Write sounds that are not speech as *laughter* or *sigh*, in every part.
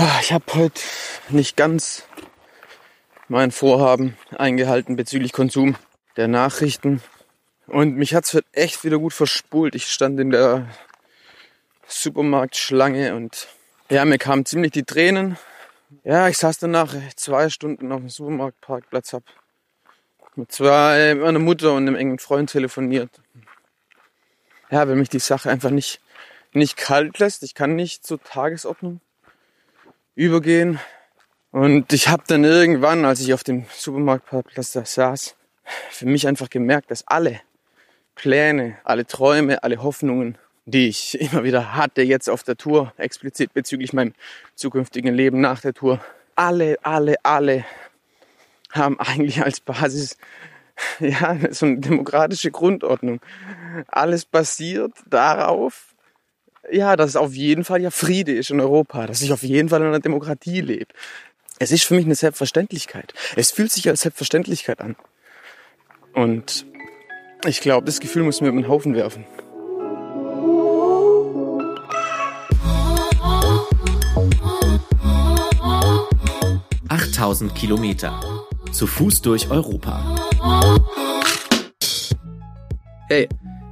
Ah, ich habe heute nicht ganz mein Vorhaben eingehalten bezüglich Konsum der Nachrichten. Und mich hat's echt wieder gut verspult. Ich stand in der Supermarktschlange und ja, mir kamen ziemlich die Tränen. Ja, ich saß danach zwei Stunden auf dem Supermarktparkplatz, hab mit zwei, meiner Mutter und einem engen Freund telefoniert. Ja, wenn mich die Sache einfach nicht, nicht kalt lässt. Ich kann nicht zur Tagesordnung übergehen. Und ich habe dann irgendwann, als ich auf dem Supermarktparkplatz da saß, für mich einfach gemerkt, dass alle Pläne, alle Träume, alle Hoffnungen, die ich *laughs* immer wieder hatte jetzt auf der Tour, explizit bezüglich meinem zukünftigen Leben nach der Tour, alle, alle, alle haben eigentlich als Basis *laughs* ja so eine demokratische Grundordnung. Alles basiert darauf, ja, dass es auf jeden Fall ja Friede ist in Europa, dass ich auf jeden Fall in einer Demokratie lebe. Es ist für mich eine Selbstverständlichkeit. Es fühlt sich als Selbstverständlichkeit an. Und ich glaube, das Gefühl muss mir über den Haufen werfen. Achttausend Kilometer. Zu Fuß durch Europa. Hey,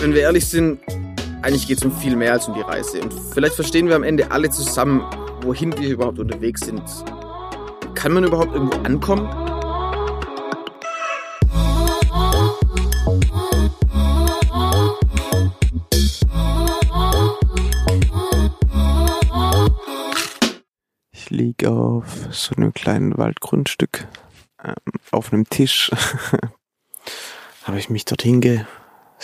wenn wir ehrlich sind, eigentlich geht es um viel mehr als um die Reise. Und vielleicht verstehen wir am Ende alle zusammen, wohin wir überhaupt unterwegs sind. Kann man überhaupt irgendwo ankommen? Ich liege auf so einem kleinen Waldgrundstück ähm, auf einem Tisch. *laughs* Habe ich mich dorthin ge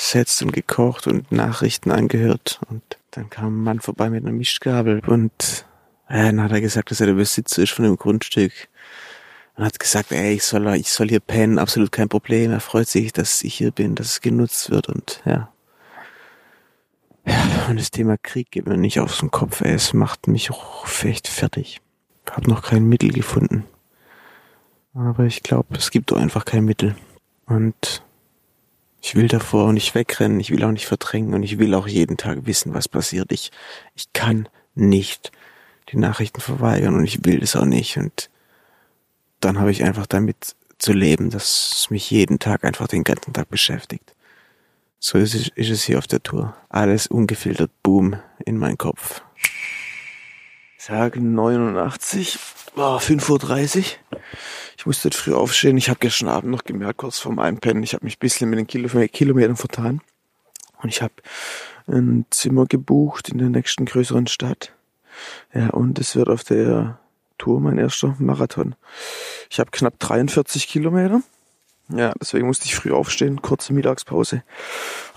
gesetzt und gekocht und Nachrichten angehört. Und dann kam ein Mann vorbei mit einer Mischgabel und äh, dann hat er gesagt, dass er der Besitzer ist von dem Grundstück. Und hat gesagt, ey, ich soll, ich soll hier pennen, absolut kein Problem. Er freut sich, dass ich hier bin, dass es genutzt wird und ja. Und das Thema Krieg geht mir nicht aus dem Kopf, ey. Es macht mich auch echt fertig. Hab noch kein Mittel gefunden. Aber ich glaube, es gibt doch einfach kein Mittel. Und ich will davor nicht wegrennen, ich will auch nicht verdrängen und ich will auch jeden Tag wissen, was passiert. Ich, ich kann nicht die Nachrichten verweigern und ich will das auch nicht. Und dann habe ich einfach damit zu leben, dass es mich jeden Tag einfach den ganzen Tag beschäftigt. So ist es, ist es hier auf der Tour. Alles ungefiltert, boom, in meinen Kopf. Tag 89, war 5.30 Uhr. Ich musste früh aufstehen. Ich habe gestern Abend noch gemerkt, kurz vorm Einpennen, ich habe mich ein bisschen mit den Kilometern vertan. Und ich habe ein Zimmer gebucht in der nächsten größeren Stadt. Ja, und es wird auf der Tour mein erster Marathon. Ich habe knapp 43 Kilometer. Ja, deswegen musste ich früh aufstehen, kurze Mittagspause.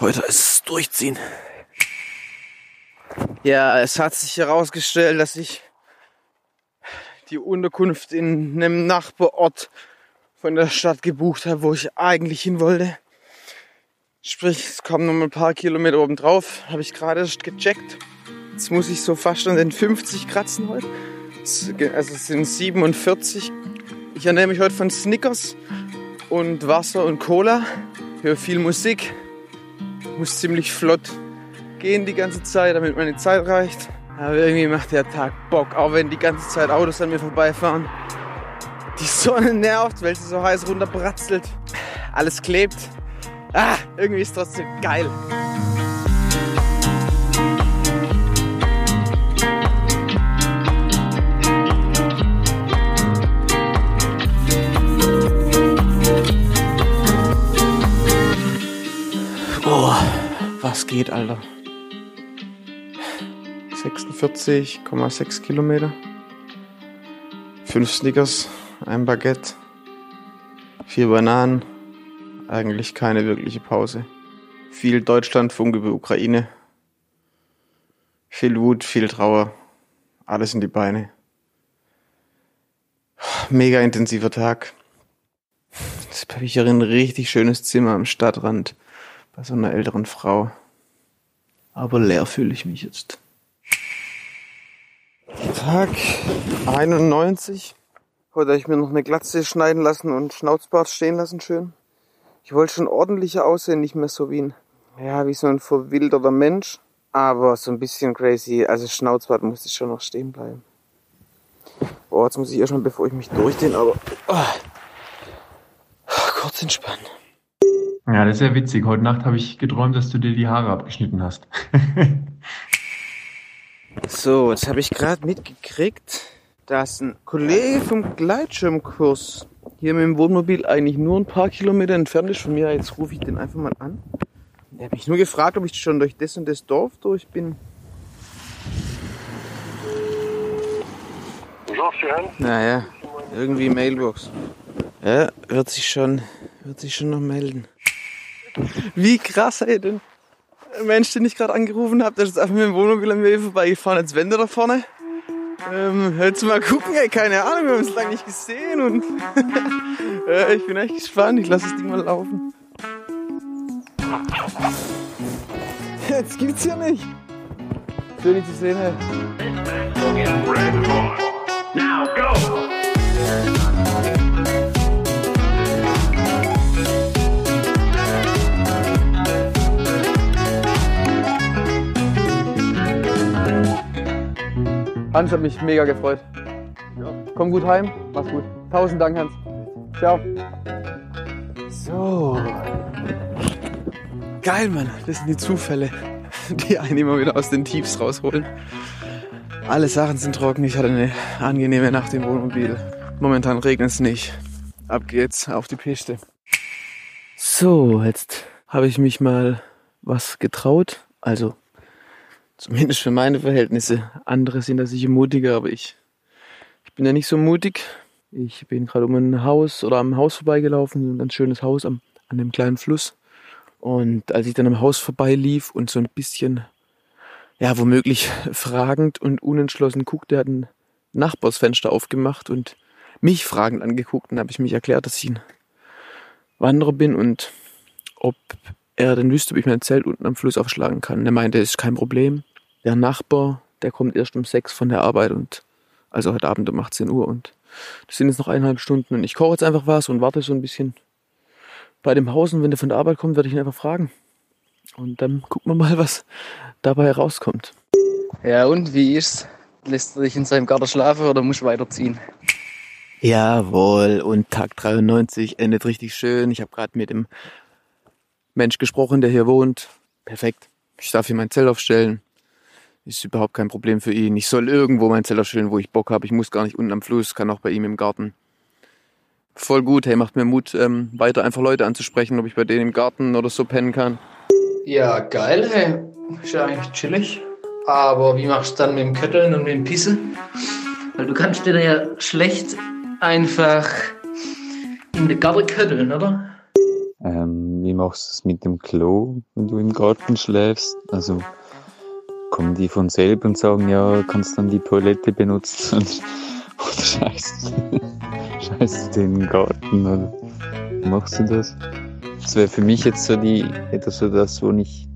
Heute ist es durchziehen. Ja, es hat sich herausgestellt, dass ich die Unterkunft in einem Nachbarort von der Stadt gebucht habe, wo ich eigentlich hin wollte. Sprich, es kommen noch mal ein paar Kilometer oben drauf. Habe ich gerade erst gecheckt. Jetzt muss ich so fast an den 50 kratzen heute. Also es sind 47. Ich ernähre mich heute von Snickers und Wasser und Cola. Höre viel Musik. Muss ziemlich flott gehen die ganze Zeit, damit meine Zeit reicht. Aber irgendwie macht der Tag Bock, auch wenn die ganze Zeit Autos an mir vorbeifahren. Die Sonne nervt, weil sie so heiß runterbratzelt. Alles klebt. Ah, irgendwie ist trotzdem geil. Oh, was geht, Alter? 46,6 Kilometer. Fünf Snickers, ein Baguette, vier Bananen. Eigentlich keine wirkliche Pause. Viel Deutschlandfunk über Ukraine. Viel Wut, viel Trauer. Alles in die Beine. mega intensiver Tag. Jetzt habe ich hier ein richtig schönes Zimmer am Stadtrand bei so einer älteren Frau. Aber leer fühle ich mich jetzt. Tag 91. Heute habe ich mir noch eine Glatze schneiden lassen und Schnauzbart stehen lassen schön. Ich wollte schon ordentlicher aussehen, nicht mehr so wie ein, ja, wie so ein verwilderter Mensch. Aber so ein bisschen crazy, also Schnauzbart musste schon noch stehen bleiben. Boah, jetzt muss ich erstmal, bevor ich mich durchdehne, aber oh, kurz entspannen. Ja, das ist ja witzig. Heute Nacht habe ich geträumt, dass du dir die Haare abgeschnitten hast. *laughs* so, jetzt habe ich gerade mitgekriegt, dass ein Kollege vom Gleitschirmkurs hier mit dem Wohnmobil eigentlich nur ein paar Kilometer entfernt ist von mir. Jetzt rufe ich den einfach mal an. Er hat mich nur gefragt, ob ich schon durch das und das Dorf durch bin. Naja, irgendwie Mailbox. Ja, wird sich schon, wird sich schon noch melden. Wie krass, ey, denn Mensch, den ich gerade angerufen habe, der ist einfach mit dem Wohnmobil an mir vorbeigefahren. Jetzt wendet er vorne. Ähm, jetzt mal gucken, ey, keine Ahnung, wir haben es lange nicht gesehen und *laughs* äh, ich bin echt gespannt. Ich lasse das Ding mal laufen. Jetzt gibt's hier nicht. Schön, dich zu sehen, ey. Now go! Hans hat mich mega gefreut. Ja. Komm gut heim, mach's gut. Tausend Dank, Hans. Ciao. So. Geil, Mann. Das sind die Zufälle, die einen immer wieder aus den Tiefs rausholen. Alle Sachen sind trocken. Ich hatte eine angenehme Nacht im Wohnmobil. Momentan regnet es nicht. Ab geht's auf die Piste. So, jetzt habe ich mich mal was getraut. Also Zumindest für meine Verhältnisse. Andere sind da sicher mutiger, aber ich, ich bin ja nicht so mutig. Ich bin gerade um ein Haus oder am Haus vorbeigelaufen, ein ganz schönes Haus am, an dem kleinen Fluss. Und als ich dann am Haus vorbeilief und so ein bisschen, ja, womöglich fragend und unentschlossen guckte, hat ein Nachbarsfenster aufgemacht und mich fragend angeguckt und habe ich mich erklärt, dass ich ein Wanderer bin und ob er dann wüsste, ob ich mein Zelt unten am Fluss aufschlagen kann. Er meinte, es ist kein Problem der Nachbar, der kommt erst um sechs von der Arbeit und also heute Abend um 18 Uhr und das sind jetzt noch eineinhalb Stunden und ich koche jetzt einfach was und warte so ein bisschen bei dem Haus und wenn der von der Arbeit kommt, werde ich ihn einfach fragen. Und dann gucken wir mal, was dabei herauskommt. Ja, und wie ist's? Lässt er dich in seinem Garten schlafen oder musst du weiterziehen? Jawohl, und Tag 93 endet richtig schön. Ich habe gerade mit dem Mensch gesprochen, der hier wohnt. Perfekt. Ich darf hier mein Zelt aufstellen. Ist überhaupt kein Problem für ihn. Ich soll irgendwo mein Zelt aufstellen, wo ich Bock habe. Ich muss gar nicht unten am Fluss, kann auch bei ihm im Garten. Voll gut, hey, macht mir Mut, ähm, weiter einfach Leute anzusprechen, ob ich bei denen im Garten oder so pennen kann. Ja, geil, hey. Ist ja eigentlich chillig. Aber wie machst du dann mit dem Kötteln und mit dem Pissen? Weil du kannst dir ja schlecht einfach in den Garten kötteln, oder? Ähm, wie machst du es mit dem Klo, wenn du im Garten schläfst? Also kommen die von selber und sagen, ja, kannst dann die Toilette benutzen *laughs* oder scheißt, scheißt den Garten oder machst du das? Das wäre für mich jetzt so die, etwas so das, wo ich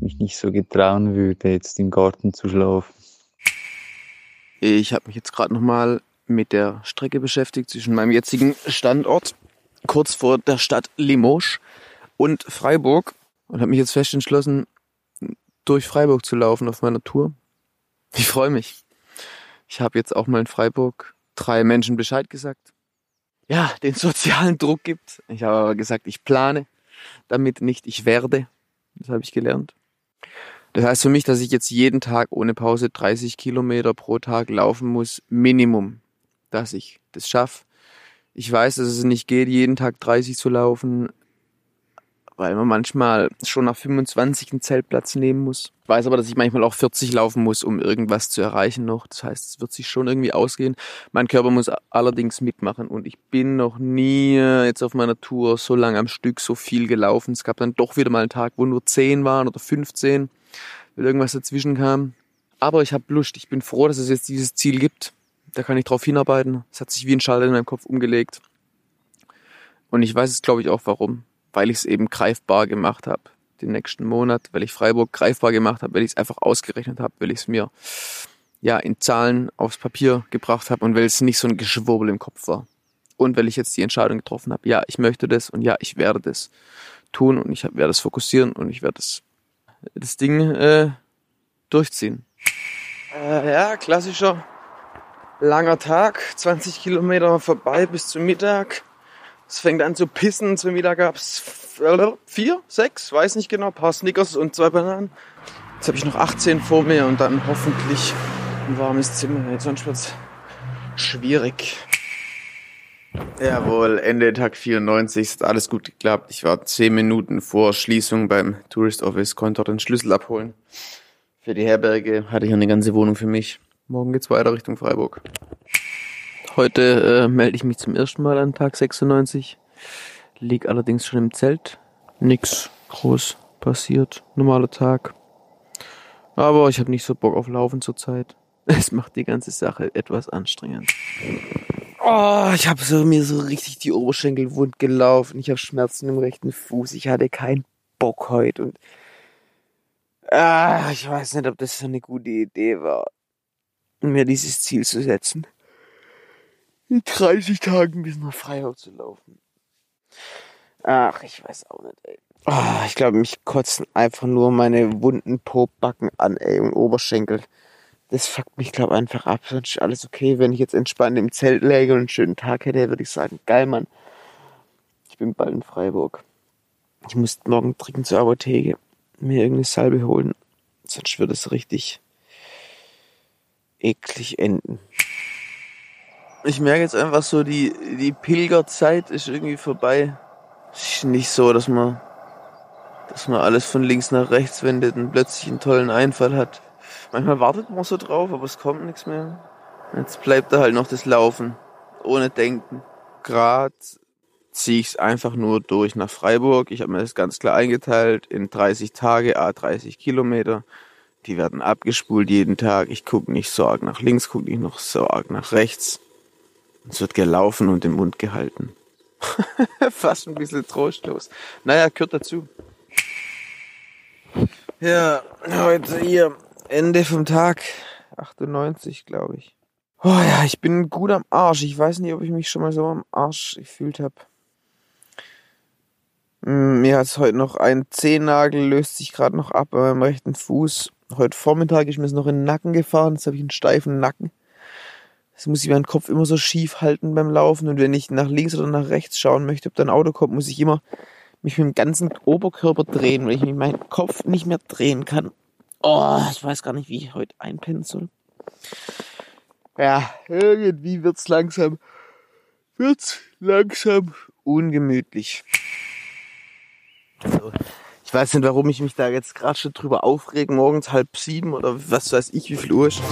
mich nicht so getrauen würde, jetzt im Garten zu schlafen. Ich habe mich jetzt gerade nochmal mit der Strecke beschäftigt zwischen meinem jetzigen Standort, kurz vor der Stadt Limoges und Freiburg und habe mich jetzt fest entschlossen, durch Freiburg zu laufen auf meiner Tour. Ich freue mich. Ich habe jetzt auch mal in Freiburg drei Menschen Bescheid gesagt. Ja, den sozialen Druck gibt. Ich habe aber gesagt, ich plane damit nicht, ich werde. Das habe ich gelernt. Das heißt für mich, dass ich jetzt jeden Tag ohne Pause 30 Kilometer pro Tag laufen muss, Minimum, dass ich das schaffe. Ich weiß, dass es nicht geht, jeden Tag 30 zu laufen, weil man manchmal schon nach 25 einen Zeltplatz nehmen muss. Ich weiß aber, dass ich manchmal auch 40 laufen muss, um irgendwas zu erreichen noch. Das heißt, es wird sich schon irgendwie ausgehen. Mein Körper muss allerdings mitmachen und ich bin noch nie jetzt auf meiner Tour so lang am Stück so viel gelaufen. Es gab dann doch wieder mal einen Tag, wo nur 10 waren oder 15, weil irgendwas dazwischen kam. Aber ich habe Lust. Ich bin froh, dass es jetzt dieses Ziel gibt. Da kann ich drauf hinarbeiten. Es hat sich wie ein Schalter in meinem Kopf umgelegt. Und ich weiß es, glaube ich, auch warum. Weil ich es eben greifbar gemacht habe. Den nächsten Monat, weil ich Freiburg greifbar gemacht habe, weil ich es einfach ausgerechnet habe, weil ich es mir ja in Zahlen aufs Papier gebracht habe und weil es nicht so ein Geschwurbel im Kopf war. Und weil ich jetzt die Entscheidung getroffen habe, ja, ich möchte das und ja, ich werde das tun und ich werde es fokussieren und ich werde das, das Ding äh, durchziehen. Äh, ja, klassischer langer Tag, 20 Kilometer vorbei bis zum Mittag. Es fängt an zu pissen. Zum Mittag gab's vier, sechs, weiß nicht genau, paar Snickers und zwei Bananen. Jetzt habe ich noch 18 vor mir und dann hoffentlich ein warmes Zimmer. Jetzt sonst wird's schwierig. Jawohl, Ende Tag 94 ist alles gut geklappt. Ich war zehn Minuten vor Schließung beim Tourist Office, konnte dort den Schlüssel abholen. Für die Herberge hatte ich eine ganze Wohnung für mich. Morgen geht's weiter Richtung Freiburg. Heute äh, melde ich mich zum ersten Mal an Tag 96. Lieg allerdings schon im Zelt. Nix groß passiert. Normaler Tag. Aber ich habe nicht so Bock auf Laufen zurzeit. *laughs* Es macht die ganze Sache etwas anstrengend. Oh, ich habe so, mir so richtig die Oberschenkel wund gelaufen. Ich habe Schmerzen im rechten Fuß. Ich hatte keinen Bock heute und ah, ich weiß nicht, ob das so eine gute Idee war, mir dieses Ziel zu setzen in 30 Tagen bis nach Freiburg zu laufen. Ach, ich weiß auch nicht, ey. Oh, ich glaube, mich kotzen einfach nur meine wunden Pobacken an, ey, und Oberschenkel. Das fuckt mich, glaube einfach ab. Sonst ist alles okay. Wenn ich jetzt entspannt im Zelt läge und einen schönen Tag hätte, würde ich sagen, geil, Mann. Ich bin bald in Freiburg. Ich muss morgen dringend zur Apotheke mir irgendeine Salbe holen. Sonst wird es richtig eklig enden ich merke jetzt einfach so, die, die Pilgerzeit ist irgendwie vorbei. Es ist nicht so, dass man, dass man alles von links nach rechts wendet und plötzlich einen tollen Einfall hat. Manchmal wartet man so drauf, aber es kommt nichts mehr. Jetzt bleibt da halt noch das Laufen. Ohne Denken. Grad ziehe ich es einfach nur durch nach Freiburg. Ich habe mir das ganz klar eingeteilt in 30 Tage, a 30 Kilometer. Die werden abgespult jeden Tag. Ich gucke nicht so arg nach links, gucke nicht noch so arg nach rechts. Es wird gelaufen und im Mund gehalten. *laughs* Fast ein bisschen trostlos. Naja, gehört dazu. Ja, heute hier Ende vom Tag. 98, glaube ich. Oh ja, ich bin gut am Arsch. Ich weiß nicht, ob ich mich schon mal so am Arsch gefühlt habe. Hm, mir hat heute noch ein Zehennagel, löst sich gerade noch ab an meinem rechten Fuß. Heute Vormittag ist mir es noch in den Nacken gefahren. Jetzt habe ich einen steifen Nacken. Das muss ich meinen Kopf immer so schief halten beim Laufen. Und wenn ich nach links oder nach rechts schauen möchte, ob da ein Auto kommt, muss ich immer mich mit dem ganzen Oberkörper drehen, weil ich mit meinem Kopf nicht mehr drehen kann. Oh, ich weiß gar nicht, wie ich heute einpennen soll. Ja, irgendwie wird's langsam, wird's langsam ungemütlich. Also, ich weiß nicht, warum ich mich da jetzt gerade schon drüber aufregen, morgens halb sieben oder was weiß ich, wie viel Uhr ist.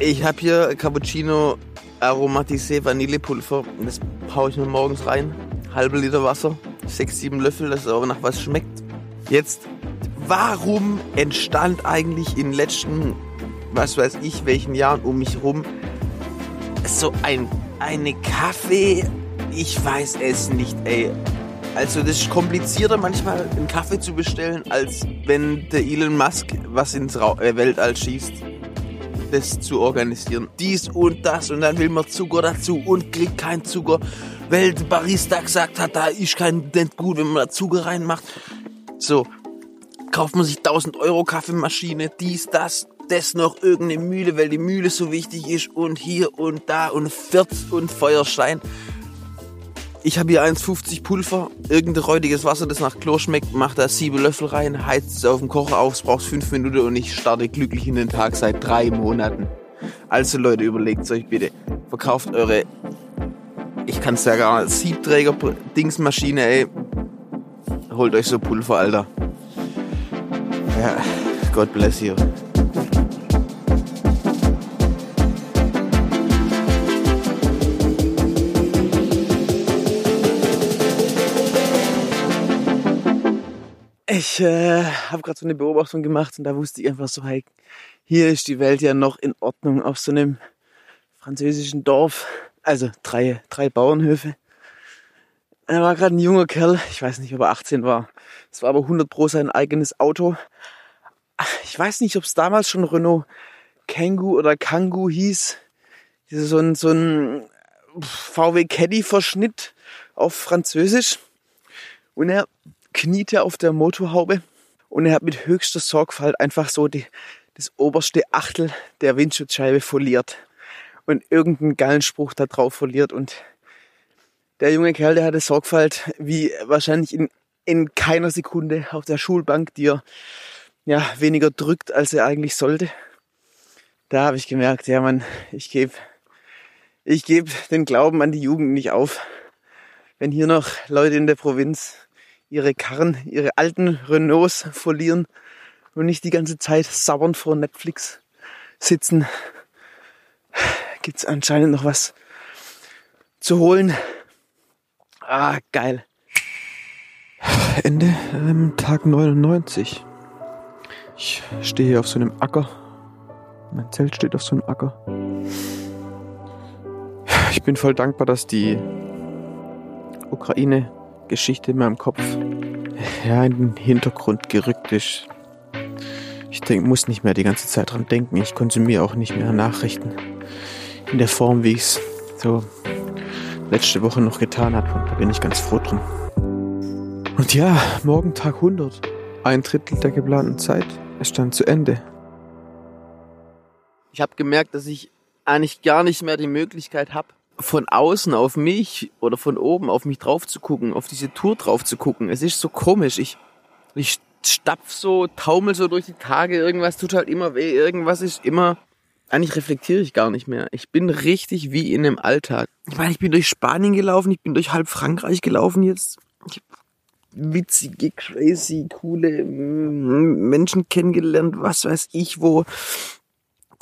Ich habe hier Cappuccino Aromatisé Vanillepulver. Das haue ich mir morgens rein. Halbe Liter Wasser, sechs, sieben Löffel, dass es aber nach was schmeckt. Jetzt, warum entstand eigentlich in den letzten, was weiß ich, welchen Jahren um mich rum so ein eine Kaffee? Ich weiß es nicht, ey. Also das ist komplizierter manchmal einen Kaffee zu bestellen, als wenn der Elon Musk was ins Ra äh, Weltall schießt das zu organisieren. Dies und das und dann will man Zucker dazu und kriegt keinen Zucker, weil der Barista gesagt hat, da ist kein nicht gut, wenn man da Zucker reinmacht. So, kauft man sich 1000 Euro Kaffeemaschine, dies, das, das noch irgendeine Mühle, weil die Mühle so wichtig ist und hier und da und Vierz und Feuerstein. Ich habe hier 1,50 Pulver, irgendein räudiges Wasser, das nach Chlor schmeckt, macht da sieben Löffel rein, heizt es auf dem Kocher auf, es braucht fünf Minuten und ich starte glücklich in den Tag seit drei Monaten. Also Leute, überlegt euch bitte, verkauft eure, ich kann es ja gar nicht, Siebträger-Dingsmaschine, ey. Holt euch so Pulver, Alter. Ja, God bless you. Ich äh, habe gerade so eine Beobachtung gemacht und da wusste ich einfach so, hey, hier ist die Welt ja noch in Ordnung auf so einem französischen Dorf, also drei, drei Bauernhöfe. Da war gerade ein junger Kerl, ich weiß nicht, ob er 18 war. Es war aber 100 pro sein eigenes Auto. Ich weiß nicht, ob es damals schon Renault Kangoo oder Kangoo hieß. So ein, so ein VW Caddy Verschnitt auf Französisch. Und er kniete auf der Motorhaube und er hat mit höchster Sorgfalt einfach so die, das oberste Achtel der Windschutzscheibe foliert und irgendeinen geilen Spruch da drauf foliert und der junge Kerl, der hatte Sorgfalt wie wahrscheinlich in, in keiner Sekunde auf der Schulbank, die er ja weniger drückt, als er eigentlich sollte. Da habe ich gemerkt, ja man, ich gebe ich geb den Glauben an die Jugend nicht auf. Wenn hier noch Leute in der Provinz ihre Karren, ihre alten Renaults verlieren und nicht die ganze Zeit sauernd vor Netflix sitzen, gibt's anscheinend noch was zu holen. Ah, geil. Ende ähm, Tag 99. Ich stehe hier auf so einem Acker. Mein Zelt steht auf so einem Acker. Ich bin voll dankbar, dass die Ukraine-Geschichte in meinem Kopf in den Hintergrund gerückt ist. Ich denk, muss nicht mehr die ganze Zeit dran denken. Ich konsumiere auch nicht mehr Nachrichten in der Form, wie ich es so letzte Woche noch getan habe. Da bin ich ganz froh drum. Und ja, morgen Tag 100. Ein Drittel der geplanten Zeit ist dann zu Ende. Ich habe gemerkt, dass ich eigentlich gar nicht mehr die Möglichkeit habe, von außen auf mich oder von oben auf mich drauf zu gucken, auf diese Tour drauf zu gucken. Es ist so komisch. Ich, ich stapf so, taumel so durch die Tage, irgendwas tut halt immer weh, irgendwas ist immer. Eigentlich reflektiere ich gar nicht mehr. Ich bin richtig wie in einem Alltag. Ich meine, ich bin durch Spanien gelaufen, ich bin durch halb Frankreich gelaufen jetzt. Ich witzige, crazy, coole Menschen kennengelernt, was weiß ich wo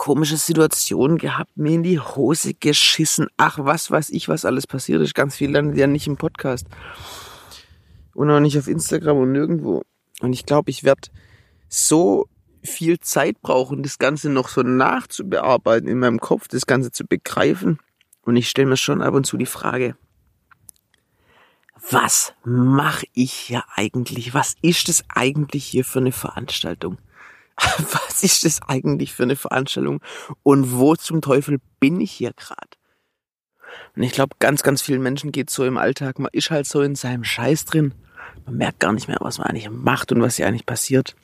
komische Situationen gehabt, mir in die Hose geschissen. Ach, was weiß ich, was alles passiert ist. Ganz viel landet ja nicht im Podcast. Und auch nicht auf Instagram und nirgendwo. Und ich glaube, ich werde so viel Zeit brauchen, das Ganze noch so nachzubearbeiten in meinem Kopf, das Ganze zu begreifen. Und ich stelle mir schon ab und zu die Frage, was mache ich hier eigentlich? Was ist das eigentlich hier für eine Veranstaltung? *laughs* Was ist das eigentlich für eine Veranstaltung? Und wo zum Teufel bin ich hier gerade? Und ich glaube, ganz, ganz vielen Menschen geht so im Alltag. Man ist halt so in seinem Scheiß drin. Man merkt gar nicht mehr, was man eigentlich macht und was hier eigentlich passiert.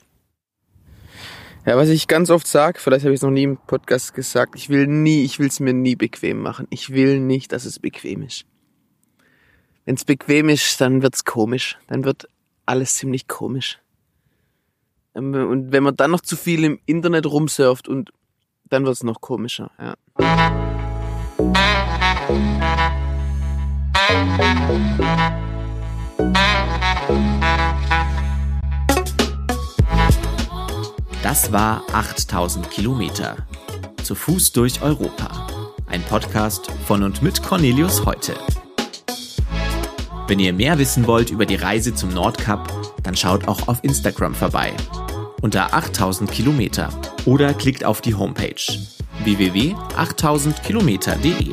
Ja, was ich ganz oft sage, vielleicht habe ich es noch nie im Podcast gesagt, ich will nie, ich will es mir nie bequem machen. Ich will nicht, dass es bequem ist. Wenn es bequem ist, dann wird's komisch. Dann wird alles ziemlich komisch. Ähm, und wenn man dann noch zu viel im Internet rumsurft und dann wird's noch komischer, ja. Das war 8000 Kilometer. Zu Fuß durch Europa. Ein Podcast von und mit Cornelius Heute. Wenn ihr mehr wissen wollt über die Reise zum Nordkap, dann schaut auch auf Instagram vorbei. Unter 8000 Kilometer oder klickt auf die Homepage www.8000kilometer.de.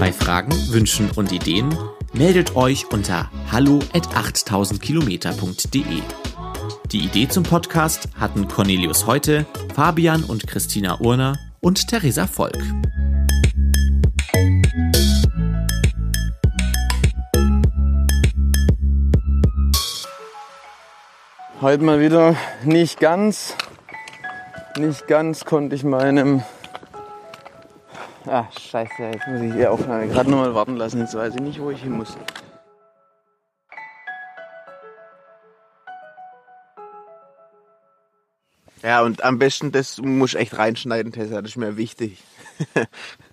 Bei Fragen, Wünschen und Ideen meldet euch unter hallo at 8000kilometer.de. Die Idee zum Podcast hatten Cornelius Heute, Fabian und Christina Urner und Theresa Volk. Heute mal wieder nicht ganz, nicht ganz konnte ich meinem, ah scheiße, jetzt muss ich die Aufnahme gerade nochmal warten lassen, jetzt weiß ich nicht, wo ich hin muss. Ja, und am besten, das muss ich echt reinschneiden, Tessa, das ist mir wichtig. *laughs*